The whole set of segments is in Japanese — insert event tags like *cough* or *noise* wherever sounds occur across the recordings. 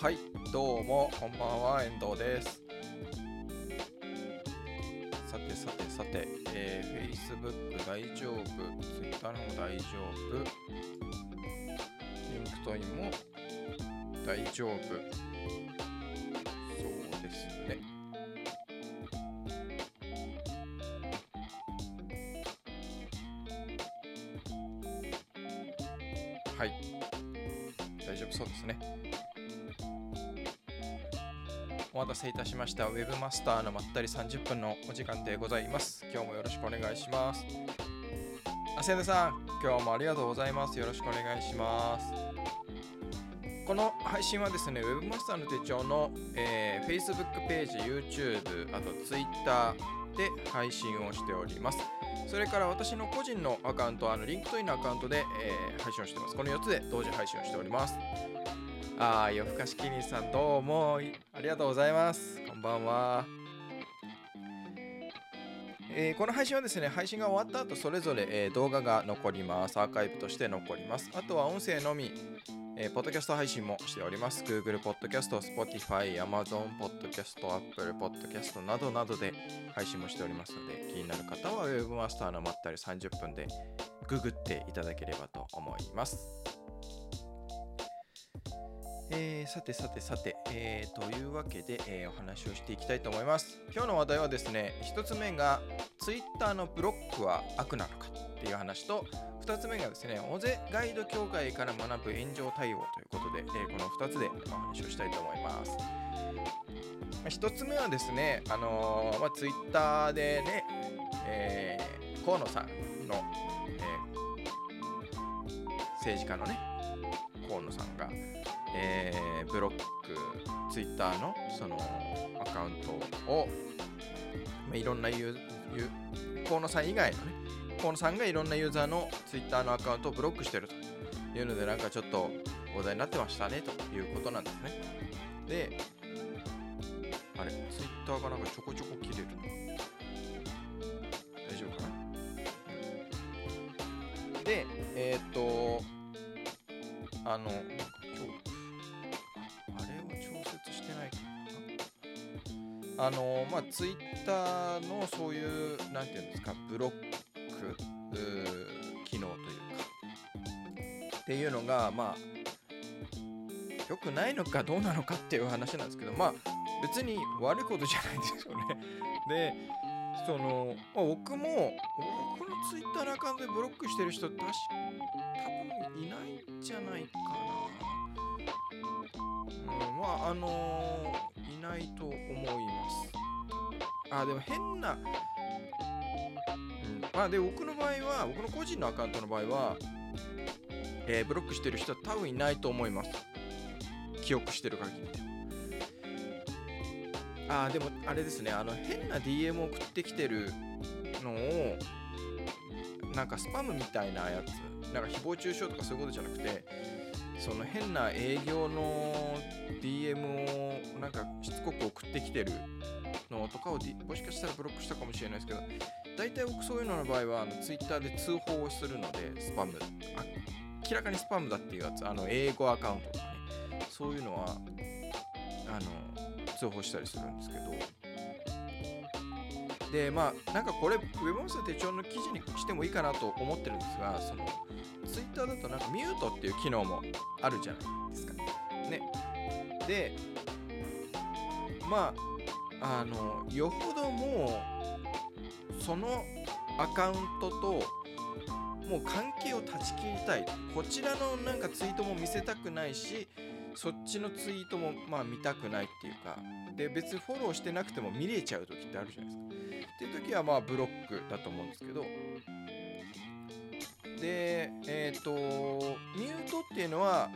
はいどうもこんばんは遠藤です。さてさてさて、えー、Facebook 大丈夫 Twitter の大丈夫 LinkedIn も大丈夫。待たせいたしました。ウェブマスターのまったり30分のお時間でございます。今日もよろしくお願いします。あ、せんさん、今日もありがとうございます。よろしくお願いします。この配信はですね、ウェブマスターの手帳の、えー、Facebook ページ、YouTube、あと Twitter で配信をしております。それから私の個人のアカウント、あの LinkedIn のアカウントで、えー、配信をしています。この4つで同時配信をしております。ああ、夜更かしキリンさん、どうもありがとうございます。こんばんは。えー、この配信はですね、配信が終わった後、それぞれ、えー、動画が残ります。アーカイブとして残ります。あとは音声のみ、えー、ポッドキャスト配信もしております。Google Podcast、Spotify、Amazon Podcast、Apple Podcast などなどで配信もしておりますので、気になる方は Webmaster のまったり30分でググっていただければと思います。えー、さてさてさて、えー、というわけで、えー、お話をしていきたいと思います。今日の話題はですね、1つ目が Twitter のブロックは悪なのかっていう話と、2つ目がですね、尾瀬ガイド協会から学ぶ炎上対応ということで、えこの2つでお話をしたいと思います。1つ目はですね、あのまあ、Twitter でね、え河野さんの、え政治家のね、河野さんが、えー、ブロック、ツイッターのそのアカウントを、まあ、いろんなユー、河野さん以外のね、河野さんがいろんなユーザーのツイッターのアカウントをブロックしてるというので、なんかちょっと話題になってましたねということなんですね。で、あれ、ツイッターがなんかちょこちょこ切れるな。大丈夫かな？で、えー、っと、あの、あのまあ、ツイッターのそういう、なんていうんですか、ブロック機能というか、っていうのが、まあ、良くないのかどうなのかっていう話なんですけど、まあ、別に悪いことじゃないんですよね。*laughs* で、その、まあ、僕も、僕のツイッターのアカウントでブロックしてる人、確か、多分いないんじゃないかな。うん、まあ、あのー、ないと思います。あ、でも変な、うん、まあで、僕の場合は、僕の個人のアカウントの場合は、えー、ブロックしてる人は多分いないと思います。記憶してる限りで。あ、でもあれですね、あの変な DM 送ってきてるのを、なんかスパムみたいなやつ、なんか誹謗中傷とかそういうことじゃなくて、その変な営業の DM をなんかしつこく送ってきてるのとかをもしかしたらブロックしたかもしれないですけど、大体僕そういうのの場合はあの Twitter で通報をするので、スパム。明らかにスパムだっていうやつ、あの英語アカウントとかね、そういうのは、あの、通報したりするんですけど、で、まあ、なんかこれ、ウェブ音声手帳の記事にしてもいいかなと思ってるんですが、その、Twitter だとなんかミュートっていう機能もあるじゃないですか。ね。で、まあ、あのよほどもうそのアカウントともう関係を断ち切りたいこちらのなんかツイートも見せたくないしそっちのツイートもまあ見たくないっていうかで別にフォローしてなくても見れちゃう時ってあるじゃないですかっていう時はまあブロックだと思うんですけどでえっ、ー、とミュートっていうのは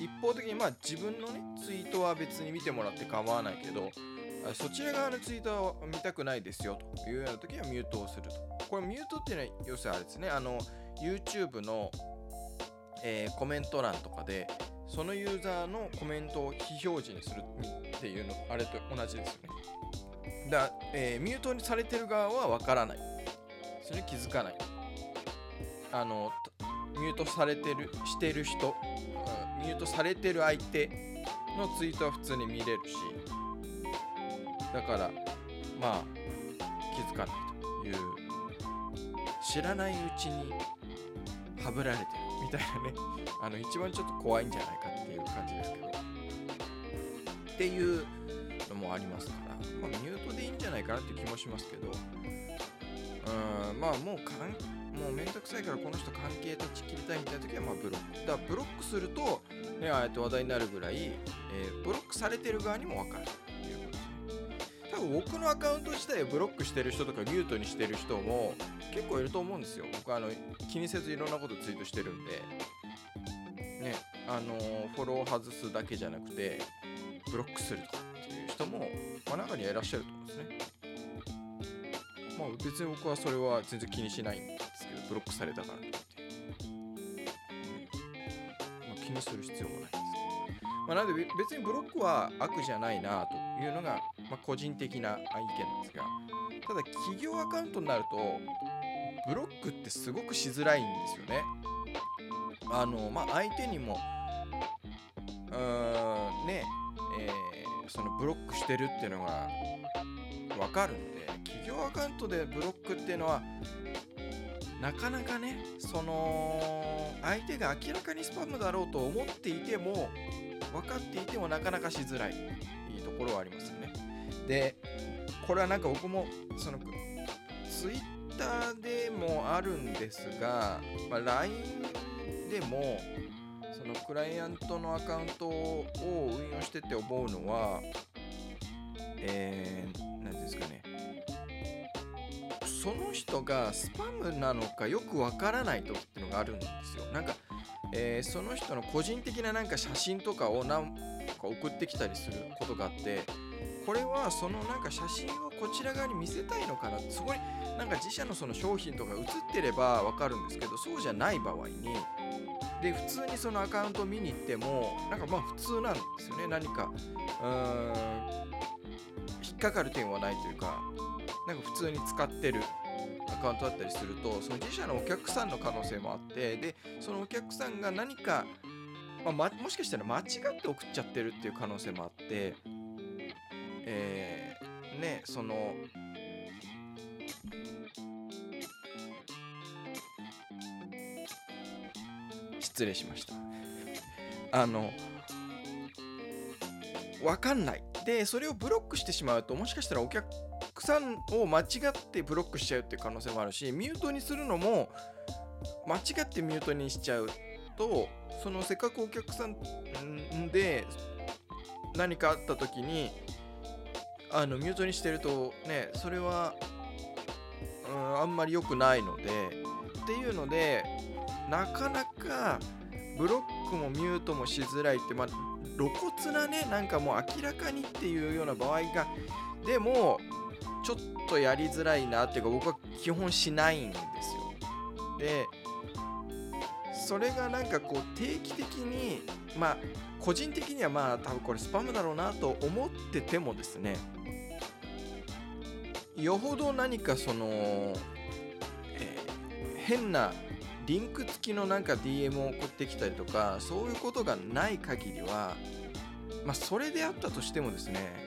一方的にまあ自分のねツイートは別に見てもらって構わないけどそちら側のツイートは見たくないですよというような時はミュートをすると。これミュートっていうのは要するにあれですね、あの YouTube の、えー、コメント欄とかでそのユーザーのコメントを非表示にするっていうの、あれと同じですよね。だえー、ミュートにされてる側はわからない。それ気づかない。あの、ミュートされてる、してる人、うん、ミュートされてる相手のツイートは普通に見れるしだからまあ気づかないという知らないうちにはぶられてるみたいなね *laughs* あの一番ちょっと怖いんじゃないかっていう感じですけど。っていうのもありますから、まあ、ミュートでいいんじゃないかなって気もしますけどうんまあもうかんもうめんどくさいからこの人関係断ち切りたいみたいな時はまあブロック。だからブロックすると、ね、あえて話題になるぐらい、えー、ブロックされてる側にも分かるということで多分僕のアカウント自体をブロックしてる人とかミュートにしてる人も結構いると思うんですよ。僕あの気にせずいろんなことツイートしてるんで。ねあのフォロー外すだけじゃなくてブロックするとかっていう人も、まあ、中にはいらっしゃると思うんですね。まあ別に僕はそれは全然気にしないんで。ブロックされたからといって、まあ、気にする必要もないです、まあ、なので別にブロックは悪じゃないなというのが、まあ、個人的な意見なんですが。ただ企業アカウントになるとブロックってすごくしづらいんですよね。あのまあ相手にもうーんねえー、そのブロックしてるっていうのが分かるので企業アカウントでブロックっていうのはなかなかねその相手が明らかにスパムだろうと思っていても分かっていてもなかなかしづらい。いいところはありますよね。でこれはなんか僕もそのツイッターでもあるんですが、まあ、LINE でもそのクライアントのアカウントを運用してて思うのは、えー、その人がスパムなのかよくわからない時ってのがあるんですよ。なんか、えー、その人の個人的ななんか写真とかを何か送ってきたりすることがあってこれはそのなんか写真をこちら側に見せたいのかなそこになんか自社のその商品とか写ってればわかるんですけどそうじゃない場合にで普通にそのアカウント見に行ってもなんかまあ普通なんですよね。何かうーん引っかかる点はないというかなんか普通に使ってるアカウントだったりするとその自社のお客さんの可能性もあってでそのお客さんが何か、まあ、まもしかしたら間違って送っちゃってるっていう可能性もあってえー、ねその失礼しました。あの分かんない。でそれをブロックしてしまうともしかしたらお客さんを間違ってブロックしちゃうっていう可能性もあるしミュートにするのも間違ってミュートにしちゃうとそのせっかくお客さんで何かあった時にあのミュートにしてるとねそれは、うん、あんまり良くないのでっていうのでなかなかブロックもミュートもしづらいって、まあ、露骨なね、なんかもう明らかにっていうような場合が、でも、ちょっとやりづらいなっていうか、僕は基本しないんですよ。で、それがなんかこう定期的に、まあ、個人的にはまあ、多分これスパムだろうなと思っててもですね、よほど何かその、えー、変なリンク付きのなんか DM を送ってきたりとかそういうことがない限りはまあそれであったとしてもですね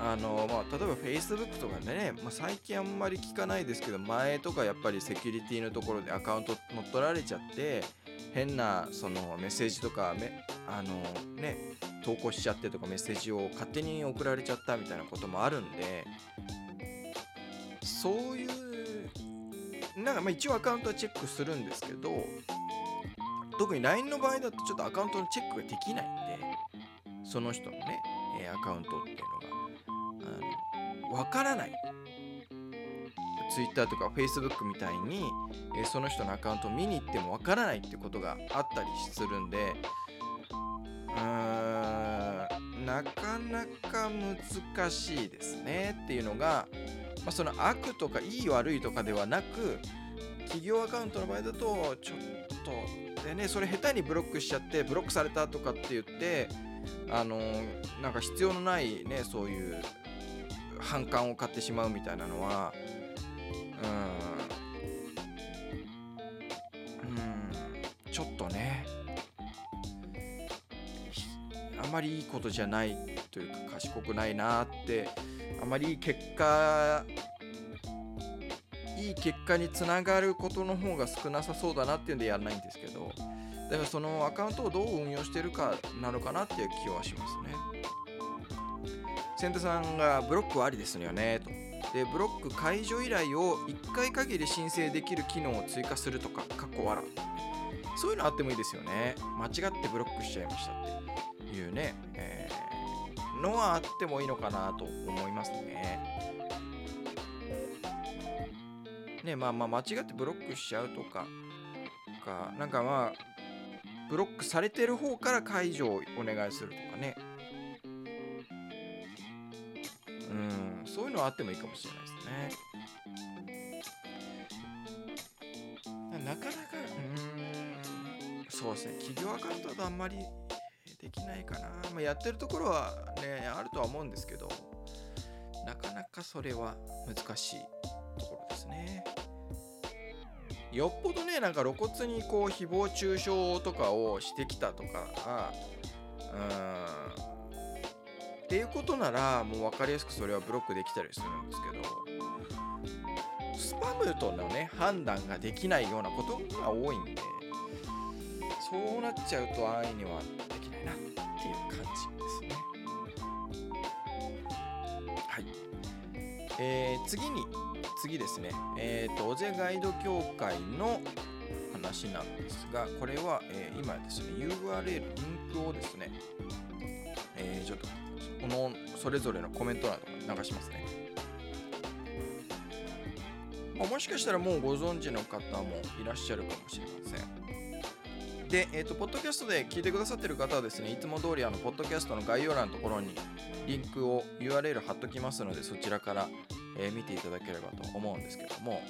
あのまあ例えば Facebook とかね、まあ、最近あんまり聞かないですけど前とかやっぱりセキュリティのところでアカウント乗っ取られちゃって変なそのメッセージとかめあのね投稿しちゃってとかメッセージを勝手に送られちゃったみたいなこともあるんでそういうなんかまあ一応アカウントはチェックするんですけど特に LINE の場合だとちょっとアカウントのチェックができないんでその人のね、えアカウントっていうのわからない。Twitter とか Facebook みたいに、えその人のアカウントを見に行ってもわからないってことがあったりするんでうーんなかなか難しいですねっていうのがまあ、その悪とかいい悪いとかではなく企業アカウントの場合だとちょっとでねそれ下手にブロックしちゃってブロックされたとかって言ってあのなんか必要のないねそういう反感を買ってしまうみたいなのはうんうんちょっとねあまりいいことじゃないというか賢くないなってあまりいい結果いい結果につながることの方が少なさそうだなっていうんでやらないんですけどだからそのアカウントをどう運用してるかなのかなっていう気はしますね。先手さんがブロックはありですよねと。でブロック解除依頼を1回限り申請できる機能を追加するとか、かっこ笑そういうのあってもいいですよね。間違ってブロックしちゃいましたっていうね、えー、のはあってもいいのかなと思いますね。ね、まあまあ間違ってブロックしちゃうとか、かなんかまあ、ブロックされてる方から解除をお願いするとかね。そういうのはあってもいいかもしれないですね。なかなか、うん、そうですね、企業アカウントだとあんまりできないかな。まあ、やってるところはね、あるとは思うんですけど、なかなかそれは難しいところですね。よっぽどねなんか露骨にこう誹謗中傷とかをしてきたとかうんっていうことならもう分かりやすくそれはブロックできたりするんですけどスパムとのね判断ができないようなことが多いんでそうなっちゃうと安易にはできないなっていう感じですね。はい。えー、次に次ですね、えっ、ー、と、尾瀬ガイド協会の話なんですが、これは、えー、今ですね、URL、リンクをですね、えー、ちょっと、のそれぞれのコメント欄とかに流しますね。まあ、もしかしたらもうご存知の方もいらっしゃるかもしれません。で、えっ、ー、と、ポッドキャストで聞いてくださってる方はですね、いつも通りあの、ポッドキャストの概要欄のところにリンクを URL 貼っときますので、そちらからえー、見ていただければと思うんですけども、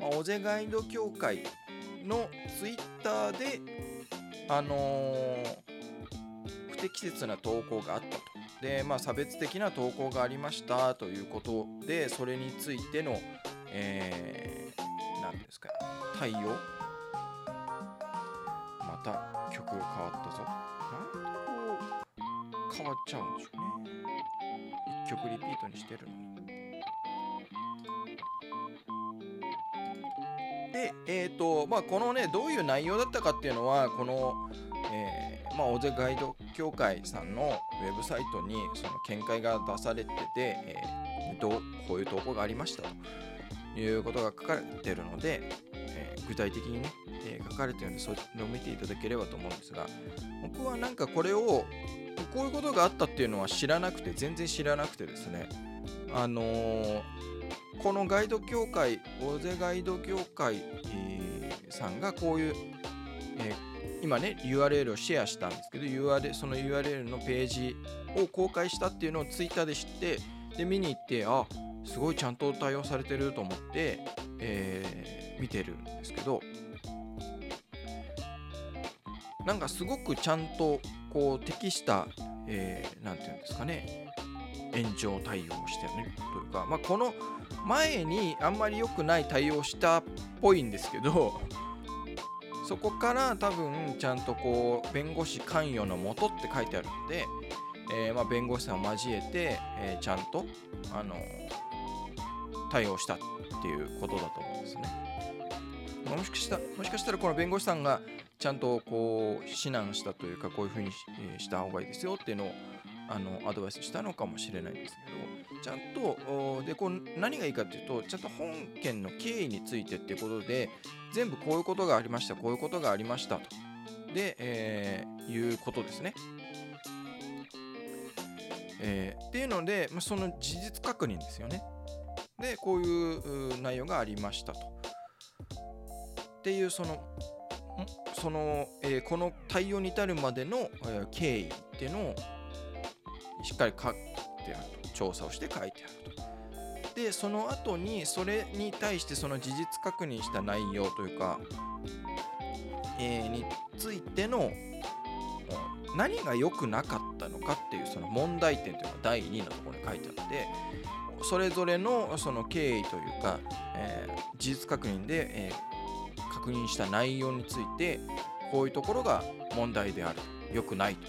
まあ、尾瀬ガイド協会のツイッターで、あのー、不適切な投稿があっ。で、まあ、差別的な投稿がありましたということで、それについての、えー、何ですか、対応？また曲が変わったぞ。なんでこう、変わっちゃうんでしょうね。一曲リピートにしてるのに。で、えーとまあ、このね、どういう内容だったかっていうのは、この、えー、まあ、大勢ガイド協会さんのウェブサイトにその見解が出されてて、えー、どうこういう投稿がありましたということが書かれてるので、えー、具体的にね、えー、書かれてるので、それを見ていただければと思うんですが、僕はなんかこれを、こういうことがあったっていうのは知らなくて、全然知らなくてですね、あのーこのガイド協会大勢ガイド協会、さんがこういう、えー、今ね URL をシェアしたんですけど URL その URL のページを公開したっていうのをツイッターで知ってで見に行ってあすごいちゃんと対応されてると思って、えー、見てるんですけどなんかすごくちゃんとこう適した、えー、ていうんですかね延長対応をしてるねというか、まあ、この前にあんまり良くない対応したっぽいんですけどそこから多分ちゃんとこう弁護士関与のもとって書いてあるので、えー、ま弁護士さんを交えて、えー、ちゃんと、あの対応したっていうことだと思うんですね。もしかしたもしかしたらこの弁護士さんがちゃんとこう指南したというかこういうふうにした方がいいですよっていうのをあのアドバイスしたのかもしれないんですけどちゃんとでこう何がいいかっていうとちゃんと本件の経緯についてっていうことで全部こういうことがありましたこういうことがありましたとで、えー、いうことですね。えー、っていうので、まあ、その事実確認ですよね。でこういう内容がありましたと。っていうそのその、えー、この対応に至るまでの、えー、経緯っていうのをしっかり書いてあると調査をして書いてあると。でその後にそれに対してその事実確認した内容というか、えー、についての何が良くなかったのかっていうその問題点というのが第2のところに書いてあってそれぞれのその経緯というか、えー、事実確認で、えー、確認した内容についてこういうところが問題である良くないと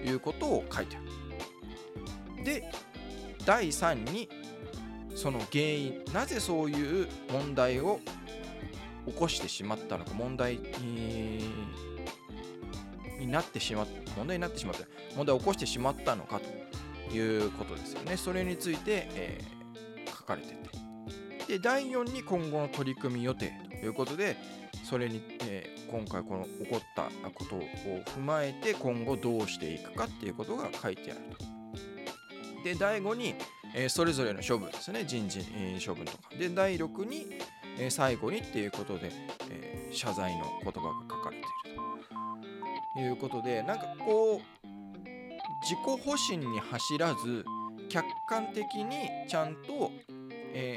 いうことを書いてある。で第3にその原因なぜそういう問題を起こしてしまったのか問題になってしまった問題になってしまった問題を起こしてしまったのかということですよね。それについて、えー、書かれてて。で第4に今後の取り組み予定ということでそれに、えー、今回この起こったことを踏まえて今後どうしていくかっていうことが書いてあると。で第5に、えー、それぞれの処分ですね。人事、えー、処分とか。で第6に、えー、最後にっていうことで、えー、謝罪の言葉が書かれていると。いうことでなんかこう自己保身に走らず客観的にちゃんと、え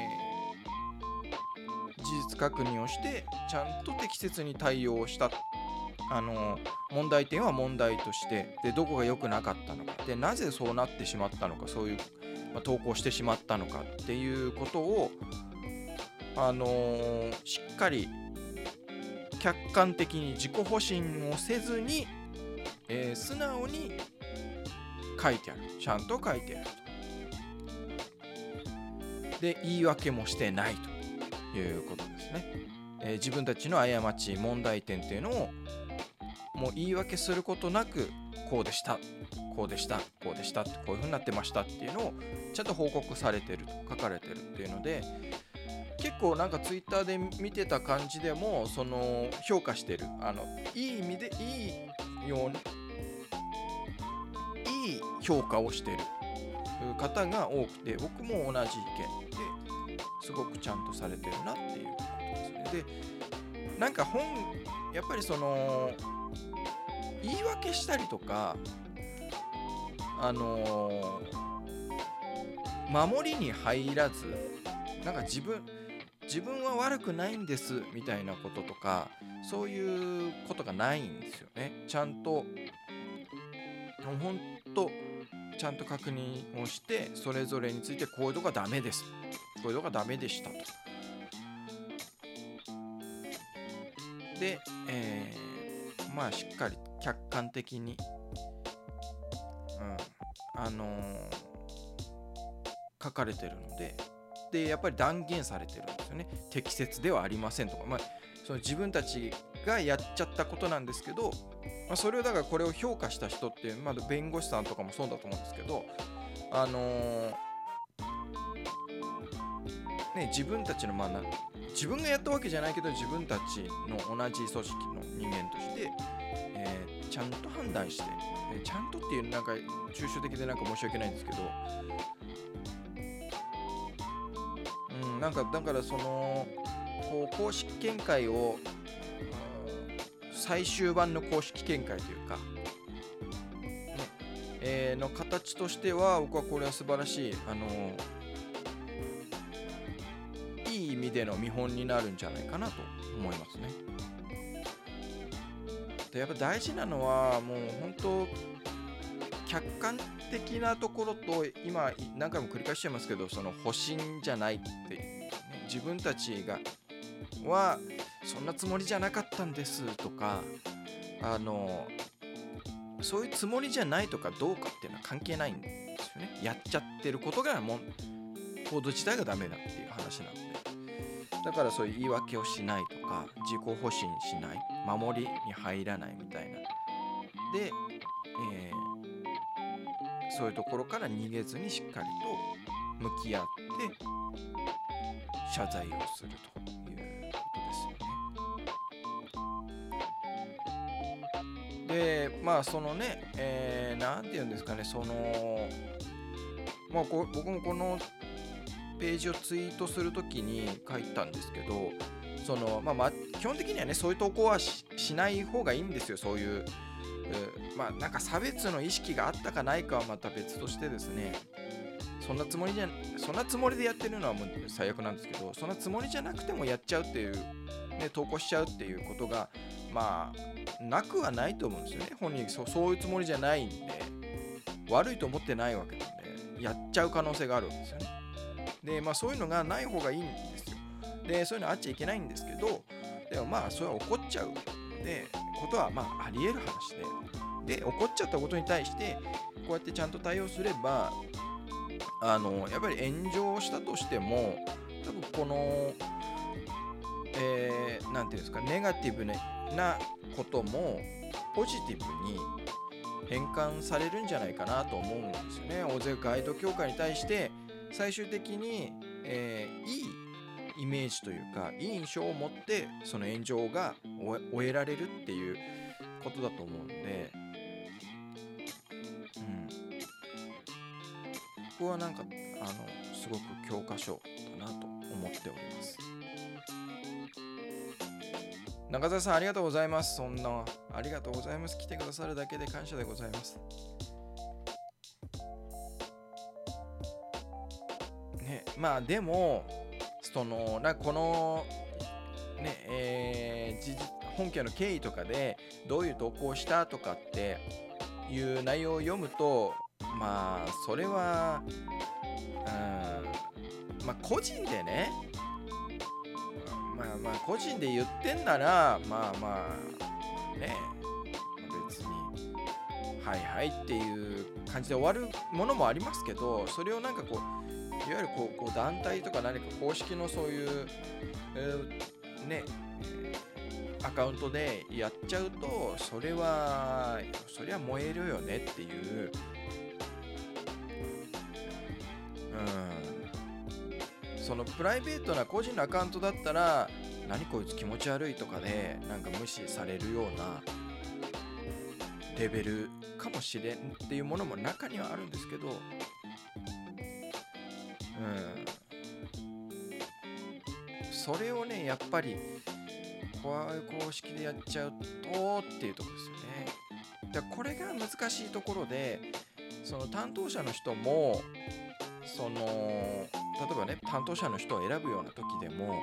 ー、事実確認をしてちゃんと適切に対応したあの問題点は問題としてでどこが良くなかったのか。でなぜそうなってしまったのかそういう、まあ、投稿してしまったのかっていうことを、あのー、しっかり客観的に自己保身をせずに、えー、素直に書いてある。ちゃんと書いてあると。で言い訳もしてないということですね、えー、自分たちの過ち問題点っていうのをもう言い訳することなくこうでしたこうでしたこうでしたこういう風になってましたっていうのをちゃんと報告されてる書かれてるっていうので結構なんかツイッターで見てた感じでもその評価してるあのいい意味でいいようにいい評価をしてる方が多くて僕も同じ意見ですごくちゃんとされてるなっていうことですね。でなんか本やっぱりその言い訳したりとかあのー、守りに入らずなんか自分自分は悪くないんですみたいなこととかそういうことがないんですよね。ちゃんとほんとちゃんと確認をしてそれぞれについてこういうとこがダメです。こういうとこがダメでしたと。で、えー、まあしっかり客観的に、うん、あのー、書かれてるので。でやっぱり断言されてるんですよね。適切ではありませんとか、まあ、その自分たちがやっちゃったことなんですけど、まあ、それをだからこれを評価した人っていう、まあ、弁護士さんとかもそうだと思うんですけどあのー、ね自分たちのまあな自分がやったわけじゃないけど自分たちの同じ組織の人間としてえー、ちゃんと判断して、えー、ちゃんとっていうなんか抽象的でなんか申し訳ないんですけど、うん、なんかだからそのこう公式見解を、最終版の公式見解というか、ねえー、の形としては僕はこれは素晴らしい、あのいでの見本になるんじゃないかなと思いますね。でやっぱ大事なのはもう本当客観的なところと今何回も繰り返しちゃいますけどその保身じゃないっていう、ね、自分たちがはそんなつもりじゃなかったんですとかあのそういうつもりじゃないとかどうかっていうのは関係ないんですよねやっちゃってることがもう行動自体がダメだっていう話なのでだからそういう言い訳をしないとか自己保身しない守りに入らないみたいなで、えー、そういうところから逃げずにしっかりと向き合って謝罪をするということですよね。でまあそのね何、えー、て言うんですかねそのまあこ僕もこのページをツイートするときに書いたんですけどその、まあ、まあ、基本的にはねそういう投稿はしない方がいいんですよ。そういうまあなんか差別の意識があったかないかはまた別としてですね。そんなつもりじゃそんなつもりでやってるのはもう最悪なんですけどそんなつもりじゃなくてもやっちゃうっていう、ね、投稿しちゃうっていうことがまあなくはないと思うんですよね。本人そそういうつもりじゃないんで悪いと思ってないわけなんでやっちゃう可能性があるんですよね。で、まあそういうのがない方がいいんですよ。で、そういうのあっちゃいけないんですけど、でもまあそれは怒っちゃうのでことはまあありえる話でで起こっちゃったことに対してこうやってちゃんと対応すればあのやっぱり炎上したとしても多分このえー、て言うんですかネガティブなこともポジティブに変換されるんじゃないかなと思うんですよね。大勢ガイド協会に対して最終的に、えー、いいイメージというかいい印象を持ってその炎上が終えられるっていうことだと思うんで、うん、ここはなんかあのすごく教科書だなと思っております。中澤さんありがとうございます。そんな、ありがとうございます。来てくださるだけで感謝でございます。ね、まあでも、その、なこの、ね、えー、本家の経緯とかでどういう投稿したとかっていう内容を読むと、まあ、それは、うん、まあ個人でね、まあまあ個人で言ってんならまあまあね別にはいはいっていう感じで終わるものもありますけどそれをなんかこういわゆるこうこう団体とか何か公式のそういう、えー、ねアカウントでやっちゃうとそれはそりゃ燃えるよねっていう。うん。そのプライベートな個人のアカウントだったら何こいつ気持ち悪いとかでなんか無視されるようなレベルかもしれんっていうものも中にはあるんですけどうん。それをねやっぱりこういう公式でやっちゃうとっていうとこですよね。だこれが難しいところでその担当者の人もその例えばね担当者の人を選ぶような時でも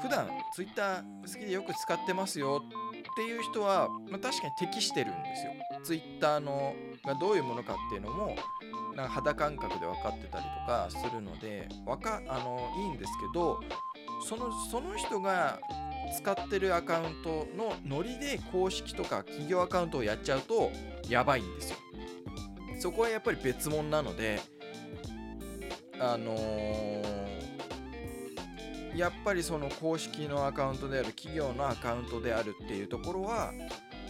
普段 Twitter 好きでよく使ってますよっていう人は、まあ、確かに適してるんですよ。Twitter のがどういうものかっていうのもなんか肌感覚で分かってたりとかするのでわかあのいいんですけどそのその人が使ってるアカウントのノリで公式とか企業アカウントをやっちゃうとやばいんですよ。そこはやっぱり別物なのであのー、やっぱりその公式のアカウントである企業のアカウントであるっていうところは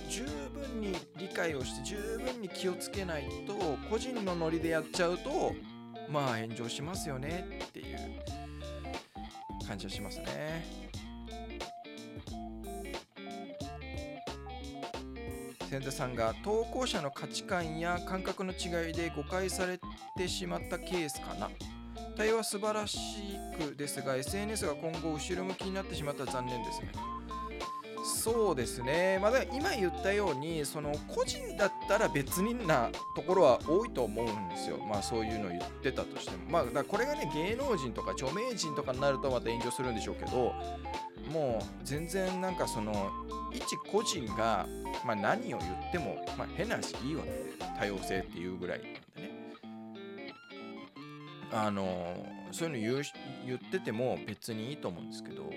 十分に理解をして十分に気をつけないと個人のノリでやっちゃうとまあ炎上しますよねっていう感じはしますね。千田さんが投稿者の価値観や感覚の違いで誤解されてしまったケースかな対応は素晴らしくですが SNS が今後後ろ向きになってしまったら残念ですねそうですね、まあ、今言ったようにその個人だったら別になところは多いと思うんですよ、まあ、そういうのを言ってたとしても、まあ、だこれがね芸能人とか著名人とかになるとまた炎上するんでしょうけどもう全然なんかその一個人が、まあ、何を言っても、まあ、変な話いいわけで多様性っていうぐらいなんでね。あのそういうの言う言ってても別にいいと思うんですけど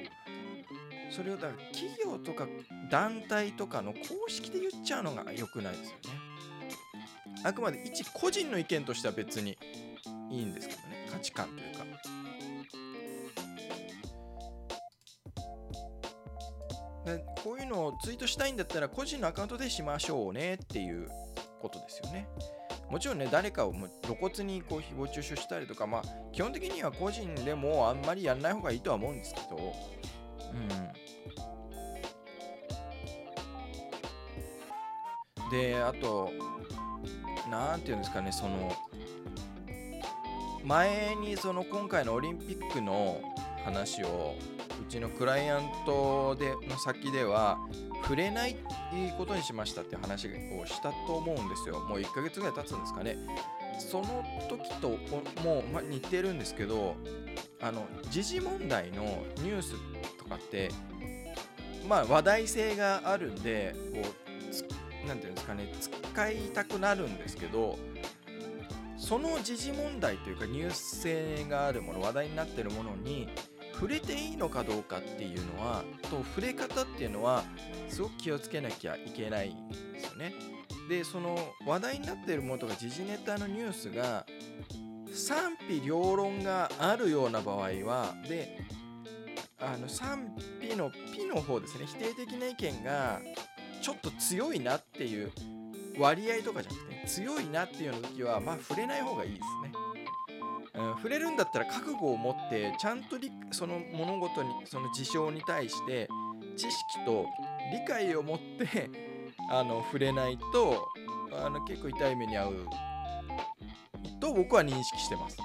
それをだから企業とか団体とかの公式で言っちゃうのが良くないですよね。あくまで一個人の意見としては別にいいんですけどね。価値観というか。こういうのをツイートしたいんだったら個人のアカウントでしましょうねっていうことですよね。もちろんね、誰かを露骨にこう誹謗中傷したりとか、まあ、基本的には個人でもあんまりやんない方がいいとは思うんですけど、うん。で、あと、なんていうんですかね、その、前にその今回のオリンピックの話をうちのクライアントでの先では触れないことにしましたって話をしたと思うんですよ。もう1ヶ月ぐらい経つんですかね。その時ともう、ま、似てるんですけど、あの、時事問題のニュースとかって、まあ話題性があるんで、こう、何て言うんですかね、使いたくなるんですけど、その時事問題というかニュース性があるもの、話題になってるものに、触れていいのかどうかっていうのはと触れ方っていうのはすごく気をつけなきゃいけないんですよね。でその話題になってるものとか時事ネタのニュースが賛否両論があるような場合はであの賛否の「ピ」の方ですね否定的な意見がちょっと強いなっていう割合とかじゃなくて強いなっていうような時はまあ触れない方がいいですね。うん、触れるんだったら覚悟を持ってちゃんとその物事にその事象に対して知識と理解を持って *laughs* あの触れないとあの結構痛い目に遭うと僕は認識してます。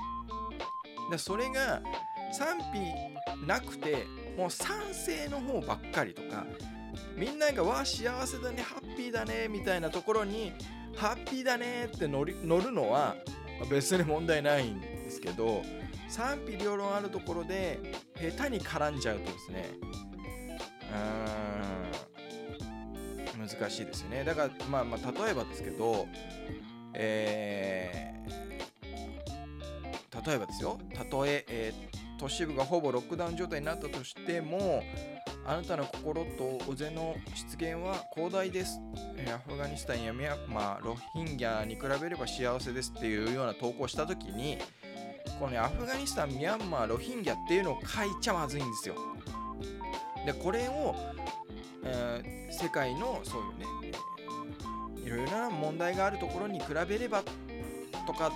でそれが賛否なくてもう賛成の方ばっかりとかみんながわあ幸せだねハッピーだねみたいなところにハッピーだねって乗り乗るのは別に問題ないんですけど賛否両論あるところで下手に絡んじゃうとですねうーん難しいですよね。だからまあまあ例えばですけどえー、例えばですよ。たとええー、都市部がほぼロックダウン状態になったとしてもあなたの心と腕の出現は広大です。アフガニスタンやミャンマー、ロヒンギャに比べれば幸せですっていうような投稿したときに、このね、アフガニスタン、ミャンマー、ロヒンギャっていうのを書いちゃまずいんですよ。で、これを、えー、世界のそういうね、いろいろな問題があるところに比べればとか、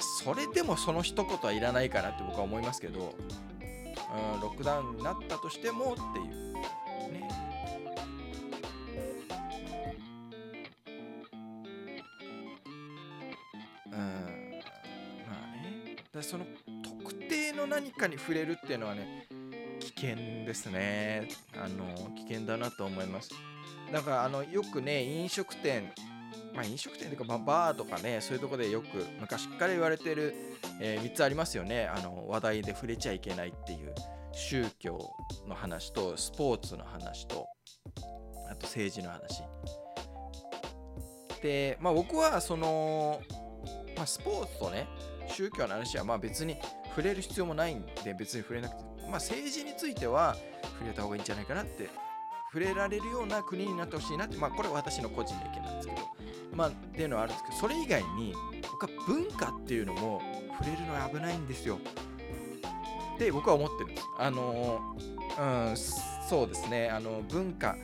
それでもその一言はいらないかなって僕は思いますけど、うん、ロックダウンになったとしてもっていう。ね。うん。まあね。だその特定の何かに触れるっていうのはね危険ですね。あの危険だなと思います。だからあのよくね飲食店まあ、飲食店とか、まあ、バーとかねそういうとこでよく昔から言われてる、えー、3つありますよね。あの話題で触れちゃいけないっていう宗教の話とスポーツの話とあと政治の話。でまあ僕はその、まあ、スポーツとね宗教の話はまあ別に触れる必要もないんで別に触れなくてまあ政治については触れた方がいいんじゃないかなって触れられるような国になってほしいなってまあこれは私の個人の意見なんですけど。まあ、っていうのはあるんですけどそれ以外に僕は文化っていうのも触れるのは危ないんですよ。って僕は思ってるんです。あのうんそうですね。あの文化。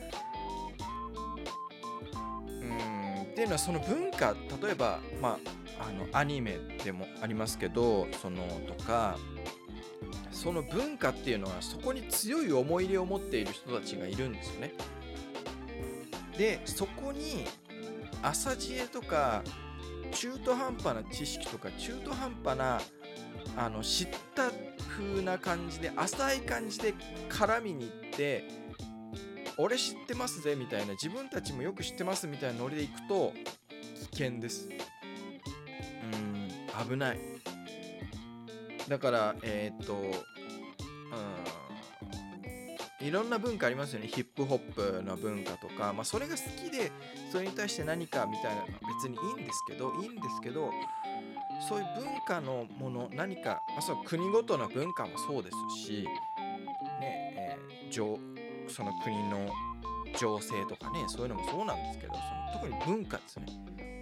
うんっていうのはその文化例えばまああのアニメでもありますけどそのとかその文化っていうのはそこに強い思い入れを持っている人たちがいるんですよね。でそこに浅知恵とか中途半端な知識とか中途半端なあの知った風な感じで浅い感じで絡みに行って俺知ってますぜみたいな自分たちもよく知ってますみたいなノリでいくと危険です。うん危ない。だからえー、っとうん。いろんな文化ありますよね。ヒップホップの文化とか、まあ、それが好きでそれに対して何かみたいなのは別にいいんですけどいいんですけどそういう文化のもの何か、まあ、その国ごとの文化もそうですし、ねえー、その国の情勢とかねそういうのもそうなんですけどその特に文化ですね。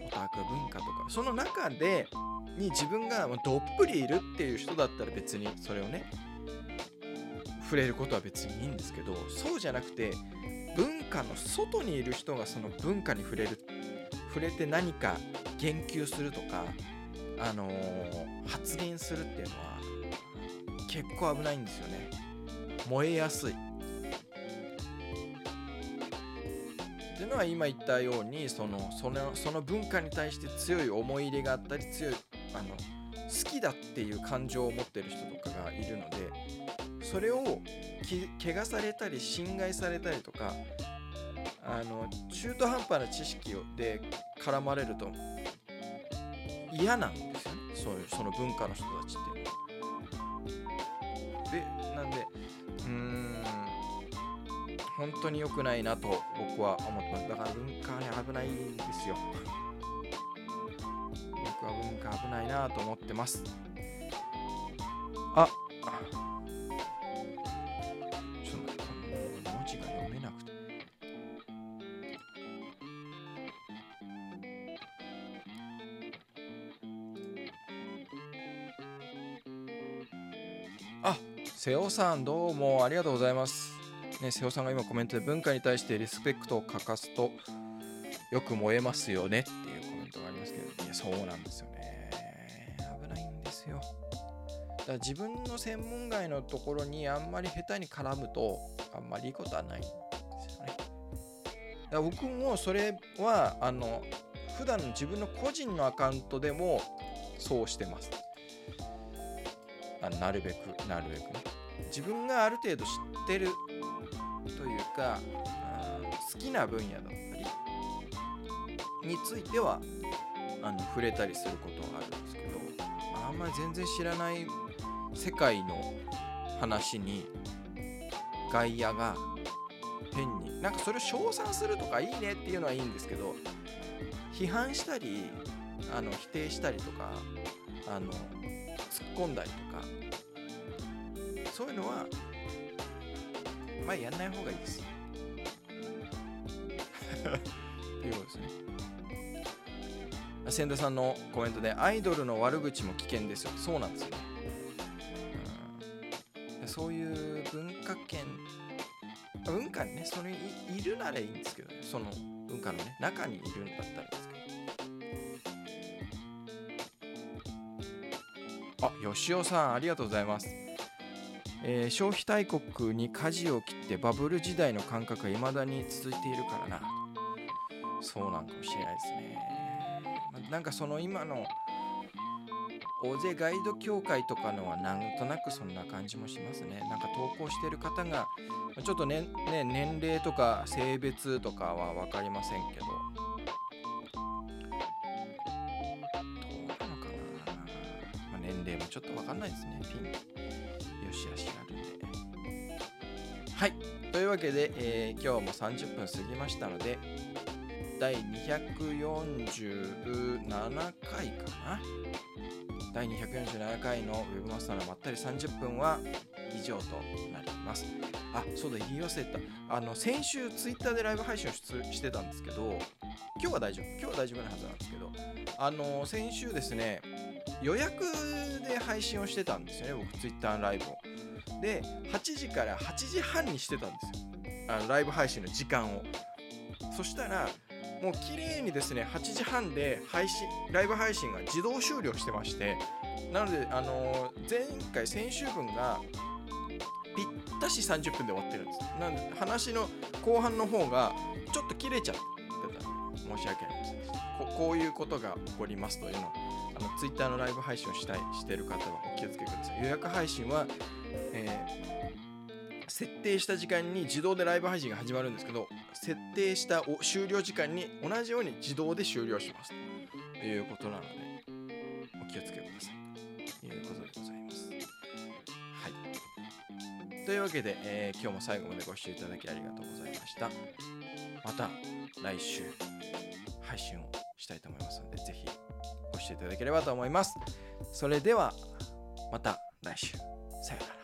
オタク文化とか。その中でに自分がどっぷりいるっていう人だったら別にそれをね触れることは別にいいんですけどそうじゃなくて文化の外にいる人がその文化に触れる触れて何か言及するとか、あのー、発言するっていうのは結構危ないんですよね。燃えやすい。っていうのは今言ったようにそのそのその文化に対して強い思い入れがあったり強いあの好きだっていう感情を持ってる人とかがいるのでそれを怪我されたり侵害されたりとかあの中途半端な知識で絡まれると嫌なんですよね。そうその文化の人たちっていうのは。でなんでうーん本当に良くないなと僕は思ってますだから文化ね危ないんですよ。僕は文化危ないなと思ってます。あ瀬尾さんどうもありがとうございます。ね瀬尾さんが今コメントで文化に対してリスペクトを欠かすとよく燃えますよねっていうコメントがありますけどいやそうなんですよね。危ないんですよ。だから自分の専門外のところにあんまり下手に絡むとあんまりいいことはないんですよね。だから僕もそれはあの普段の自分の個人のアカウントでもそうしてます。あなるべくなるべくね。自分がある程度知ってるというか好きな分野だったりについてはあの触れたりすることはあるんですけどあんまり全然知らない世界の話に外野が変になんかそれを称賛するとかいいねっていうのはいいんですけど批判したりあの否定したりとかあの突っ込んだりとかそういうのはまあやんない方がいいです *laughs* っていうことですね。千田さんのコメントでアイドルの悪口も危険ですよ。そうなんですよ。ね、うん、そういう文化圏文化にねそれいるならいいんですけどね。その文化のね中にいるんだったらですけどあ吉尾さんありがとうございます。えー、消費大国に舵を切ってバブル時代の感覚が未だに続いているからな。そうなんかもしれないですね、なんかその今の大勢ガイド協会とかのはなんとなくそんな感じもしますね。なんか投稿してる方がちょっとねね年齢とか性別とかは分かりませんけど。んないですね。ピン。よしあしあるんで。はい。というわけで、えー、今日も30分過ぎましたので第247回かな。第247回の Web マスターのまったり30分は以上となります。あそうだ言い忘れた。あの先週 Twitter でライブ配信をしてたんですけど今日は大丈夫。今日は大丈夫なはずなんですけど。あの先週ですね予約で配信をしてたんですよね僕 Twitter ライブを。で8時から8時半にしてたんですよ。あのライブ配信の時間を。そしたらもう綺麗にですね8時半で配信ライブ配信が自動終了してましてなのであのー、前回先週分がぴったし30分で終わってるんです。なので話の後半の方がちょっと切れちゃってた。申し訳ありませんここういうことが起こりますというのを。あの Twitter のライブ配信をしたいしている方はお気をつけください。予約配信は、えー、設定した時間に自動でライブ配信が始まるんですけど設定した終了時間に同じように自動で終了します。ということなのでお気をつけください。ということでございます。はい。というわけで、えー、今日も最後までご視聴いただきありがとうございました。また来週配信をしたいと思いますのでぜひしていただければと思います。それではまた来週。さようなら。